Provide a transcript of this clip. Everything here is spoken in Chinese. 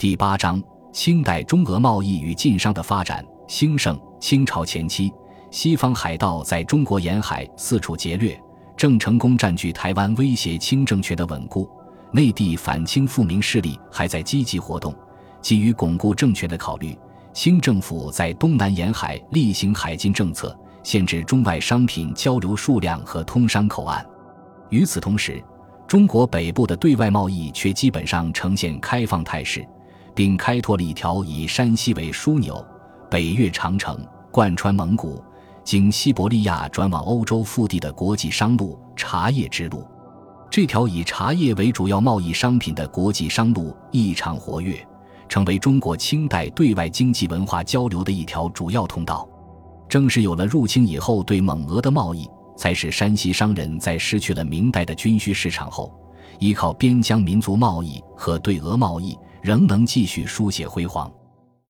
第八章：清代中俄贸易与晋商的发展兴盛。清朝前期，西方海盗在中国沿海四处劫掠，郑成功占据台湾，威胁清政权的稳固。内地反清复明势力还在积极活动。基于巩固政权的考虑，清政府在东南沿海厉行海禁政策，限制中外商品交流数量和通商口岸。与此同时，中国北部的对外贸易却基本上呈现开放态势，并开拓了一条以山西为枢纽。北越长城，贯穿蒙古，经西伯利亚转往欧洲腹地的国际商路——茶叶之路。这条以茶叶为主要贸易商品的国际商路异常活跃，成为中国清代对外经济文化交流的一条主要通道。正是有了入清以后对蒙俄的贸易，才使山西商人在失去了明代的军需市场后，依靠边疆民族贸易和对俄贸易，仍能继续书写辉煌。